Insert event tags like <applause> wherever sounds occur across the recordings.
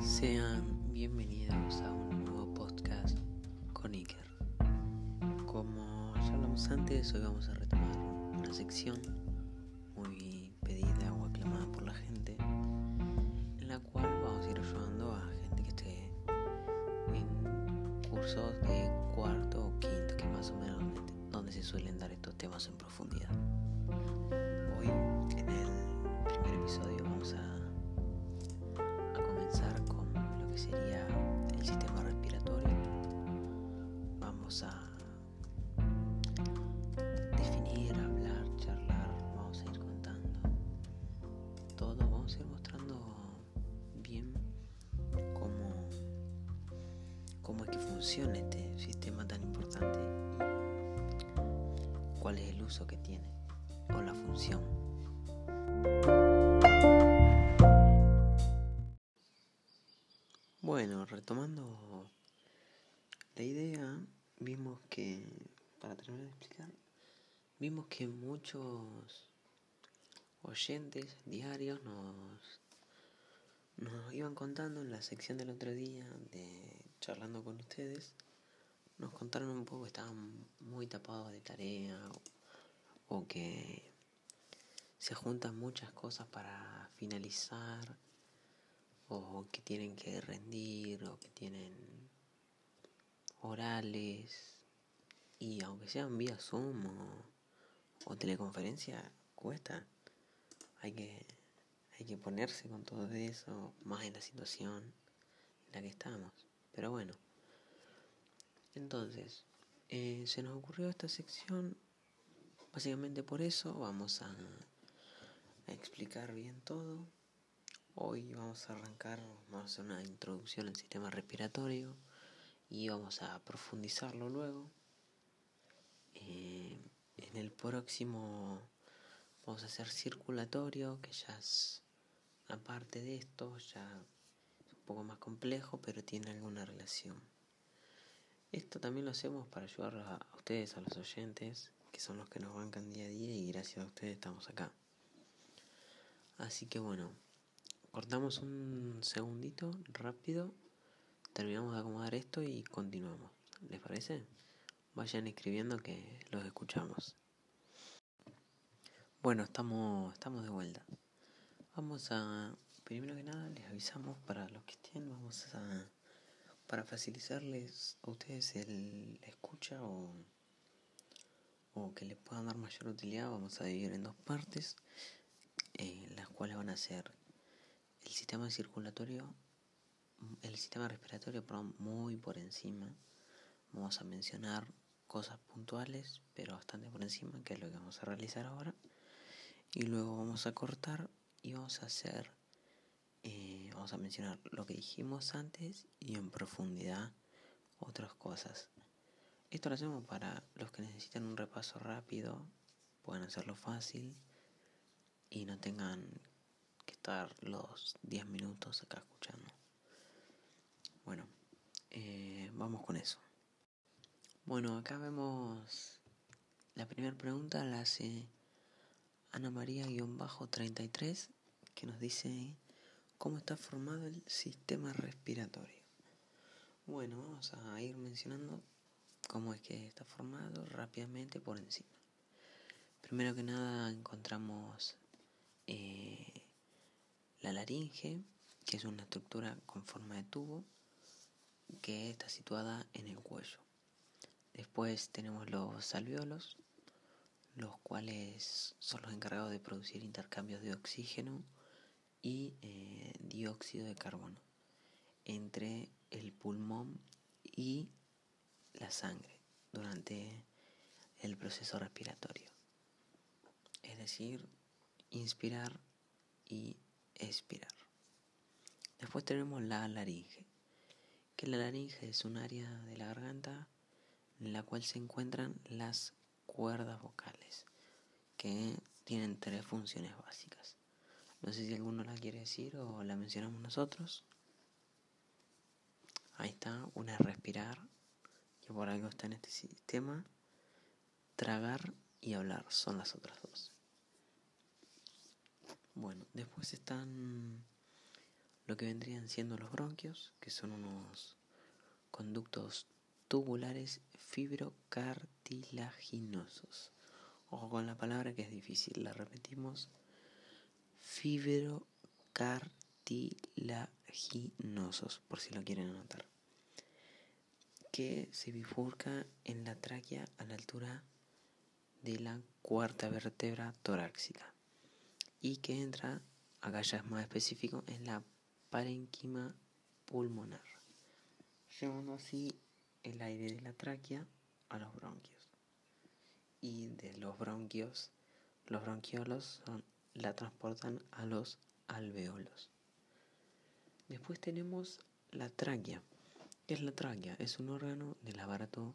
Sean bienvenidos a un nuevo podcast con Iker. Como ya hablamos antes, hoy vamos a retomar una sección muy pedida o aclamada por la gente, en la cual vamos a ir ayudando a gente que esté en cursos de cuarto o quinto, que más o menos donde se suelen dar estos temas en profundidad. Hoy, en el primer episodio, vamos a A definir, hablar, charlar, vamos a ir contando todo, vamos a ir mostrando bien cómo, cómo es que funciona este sistema tan importante y cuál es el uso que tiene o la función. Bueno, retomando la idea, vimos que, para terminar de explicar, vimos que muchos oyentes diarios nos, nos iban contando en la sección del otro día de charlando con ustedes, nos contaron un poco que estaban muy tapados de tarea o, o que se juntan muchas cosas para finalizar o que tienen que rendir o que tienen orales y aunque sean vía Zoom o, teleconferencia cuesta. Hay que hay que ponerse con todo eso más en la situación en la que estamos. Pero bueno. Entonces eh, se nos ocurrió esta sección básicamente por eso. Vamos a explicar bien todo. Hoy vamos a arrancar, vamos a hacer una introducción al sistema respiratorio y vamos a profundizarlo luego. Eh, en el próximo vamos a hacer circulatorio, que ya es aparte de esto, ya es un poco más complejo, pero tiene alguna relación. Esto también lo hacemos para ayudar a ustedes, a los oyentes, que son los que nos bancan día a día y gracias a ustedes estamos acá. Así que bueno, cortamos un segundito rápido, terminamos de acomodar esto y continuamos. ¿Les parece? Vayan escribiendo que los escuchamos. Bueno, estamos, estamos de vuelta. Vamos a, primero que nada, les avisamos para los que estén, vamos a, para facilitarles a ustedes el escucha o, o que les puedan dar mayor utilidad, vamos a dividir en dos partes, eh, las cuales van a ser el sistema circulatorio, el sistema respiratorio, perdón, muy por encima. Vamos a mencionar cosas puntuales, pero bastante por encima, que es lo que vamos a realizar ahora. Y luego vamos a cortar y vamos a hacer, eh, vamos a mencionar lo que dijimos antes y en profundidad otras cosas. Esto lo hacemos para los que necesitan un repaso rápido, puedan hacerlo fácil y no tengan que estar los 10 minutos acá escuchando. Bueno, eh, vamos con eso. Bueno, acá vemos la primera pregunta, la hace Ana María-33, que nos dice cómo está formado el sistema respiratorio. Bueno, vamos a ir mencionando cómo es que está formado rápidamente por encima. Primero que nada encontramos eh, la laringe, que es una estructura con forma de tubo que está situada en el cuello. Después tenemos los alveolos, los cuales son los encargados de producir intercambios de oxígeno y eh, dióxido de carbono entre el pulmón y la sangre durante el proceso respiratorio. Es decir, inspirar y expirar. Después tenemos la laringe, que la laringe es un área de la garganta en la cual se encuentran las cuerdas vocales, que tienen tres funciones básicas. No sé si alguno la quiere decir o la mencionamos nosotros. Ahí está, una es respirar, que por algo está en este sistema. Tragar y hablar son las otras dos. Bueno, después están lo que vendrían siendo los bronquios, que son unos conductos tubulares fibrocartilaginosos. Ojo con la palabra que es difícil, la repetimos. Fibrocartilaginosos, por si lo quieren anotar. Que se bifurca en la tráquea a la altura de la cuarta vértebra torácica y que entra, acá ya es más específico, en la parenquima pulmonar, llevando así el aire de la tráquea a los bronquios. Y de los bronquios, los bronquiolos la transportan a los alveolos. Después tenemos la tráquea. ¿Qué es la tráquea? Es un órgano del aparato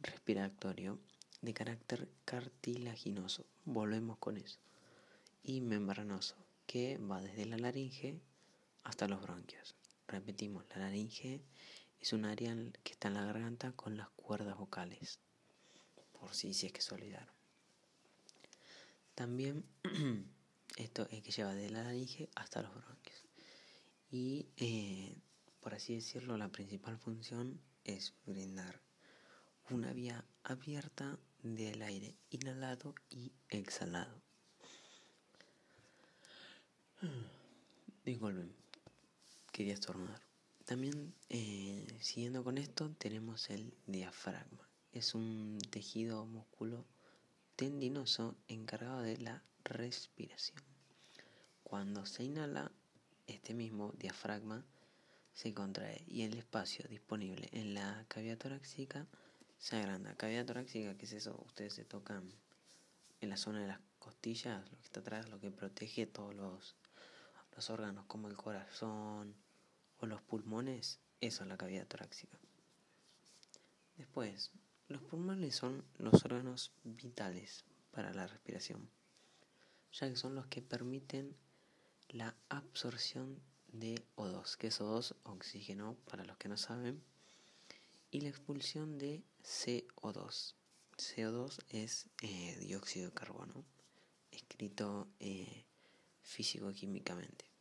respiratorio de carácter cartilaginoso. Volvemos con eso. Y membranoso, que va desde la laringe hasta los bronquios. Repetimos, la laringe es un área que está en la garganta con las cuerdas vocales, por si, si es que se olvidaron. También <clears throat> esto es que lleva desde la laringe hasta los bronquios. Y eh, por así decirlo, la principal función es brindar una vía abierta del aire inhalado y exhalado. <clears throat> Disculpen, quería estornudar. También, eh, siguiendo con esto, tenemos el diafragma. Es un tejido músculo tendinoso encargado de la respiración. Cuando se inhala, este mismo diafragma se contrae y el espacio disponible en la cavidad torácica se agranda. Cavidad torácica, ¿qué es eso? Ustedes se tocan en la zona de las costillas, lo que está atrás, lo que protege todos los los órganos como el corazón los pulmones, eso es la cavidad torácica. Después, los pulmones son los órganos vitales para la respiración, ya que son los que permiten la absorción de O2, que es O2, oxígeno para los que no saben, y la expulsión de CO2. CO2 es eh, dióxido de carbono, escrito eh, físico-químicamente.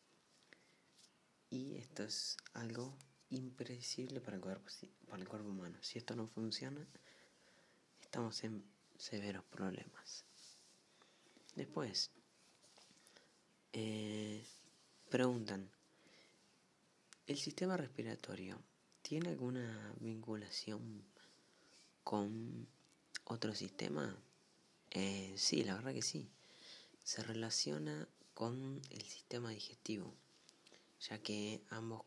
Y esto es algo impredecible para el, cuerpo, para el cuerpo humano. Si esto no funciona, estamos en severos problemas. Después, eh, preguntan, ¿el sistema respiratorio tiene alguna vinculación con otro sistema? Eh, sí, la verdad que sí. Se relaciona con el sistema digestivo, ya que ambos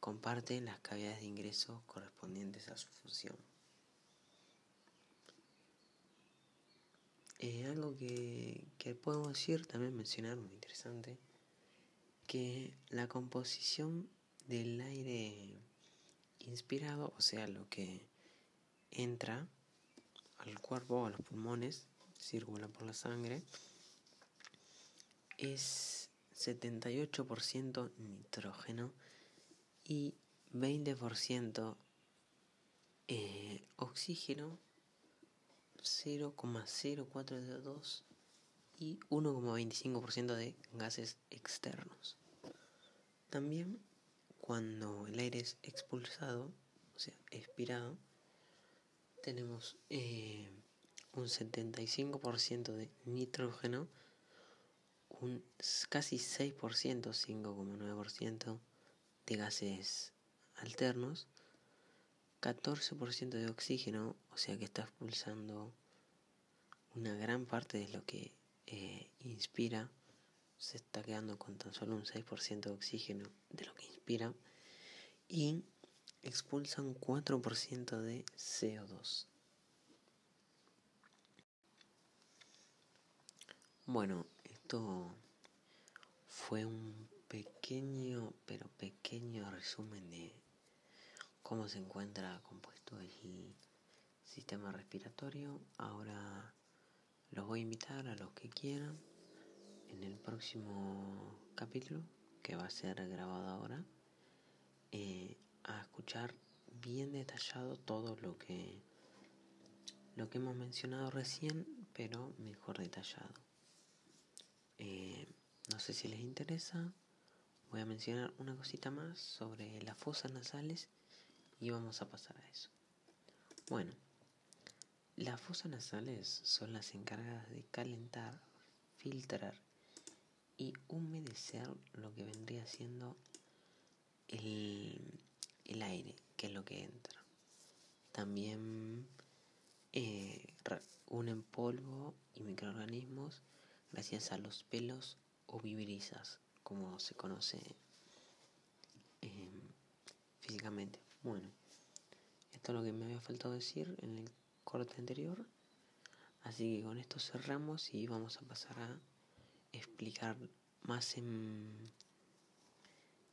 comparten las cavidades de ingreso correspondientes a su función. Eh, algo que, que podemos decir, también mencionar, muy interesante, que la composición del aire inspirado, o sea, lo que entra al cuerpo, a los pulmones, circula por la sangre, es 78% nitrógeno y 20% eh, oxígeno, 0,04 de 2 y 1,25% de gases externos. También cuando el aire es expulsado, o sea, expirado, tenemos eh, un 75% de nitrógeno un casi 6%, 5,9% de gases alternos, 14% de oxígeno, o sea que está expulsando una gran parte de lo que eh, inspira, se está quedando con tan solo un 6% de oxígeno de lo que inspira, y expulsa un 4% de CO2. Bueno, esto fue un pequeño, pero pequeño resumen de cómo se encuentra compuesto el sistema respiratorio. Ahora los voy a invitar a los que quieran en el próximo capítulo, que va a ser grabado ahora, eh, a escuchar bien detallado todo lo que lo que hemos mencionado recién, pero mejor detallado. Eh, no sé si les interesa voy a mencionar una cosita más sobre las fosas nasales y vamos a pasar a eso. Bueno, las fosas nasales son las encargadas de calentar, filtrar y humedecer lo que vendría siendo el, el aire, que es lo que entra. También eh, unen polvo y microorganismos gracias a los pelos o vibrisas, como se conoce em, físicamente. Bueno, esto es lo que me había faltado decir en el corte anterior. Así que con esto cerramos y vamos a pasar a explicar más en,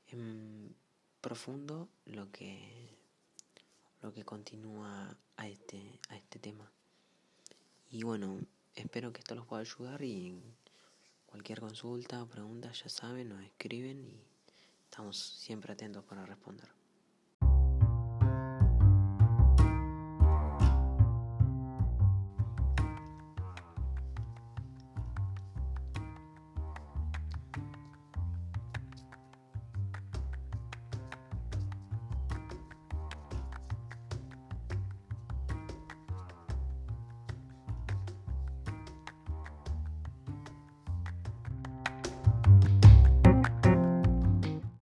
en profundo lo que lo que continúa a este a este tema y bueno espero que esto los pueda ayudar y cualquier consulta o pregunta ya saben nos escriben y estamos siempre atentos para responder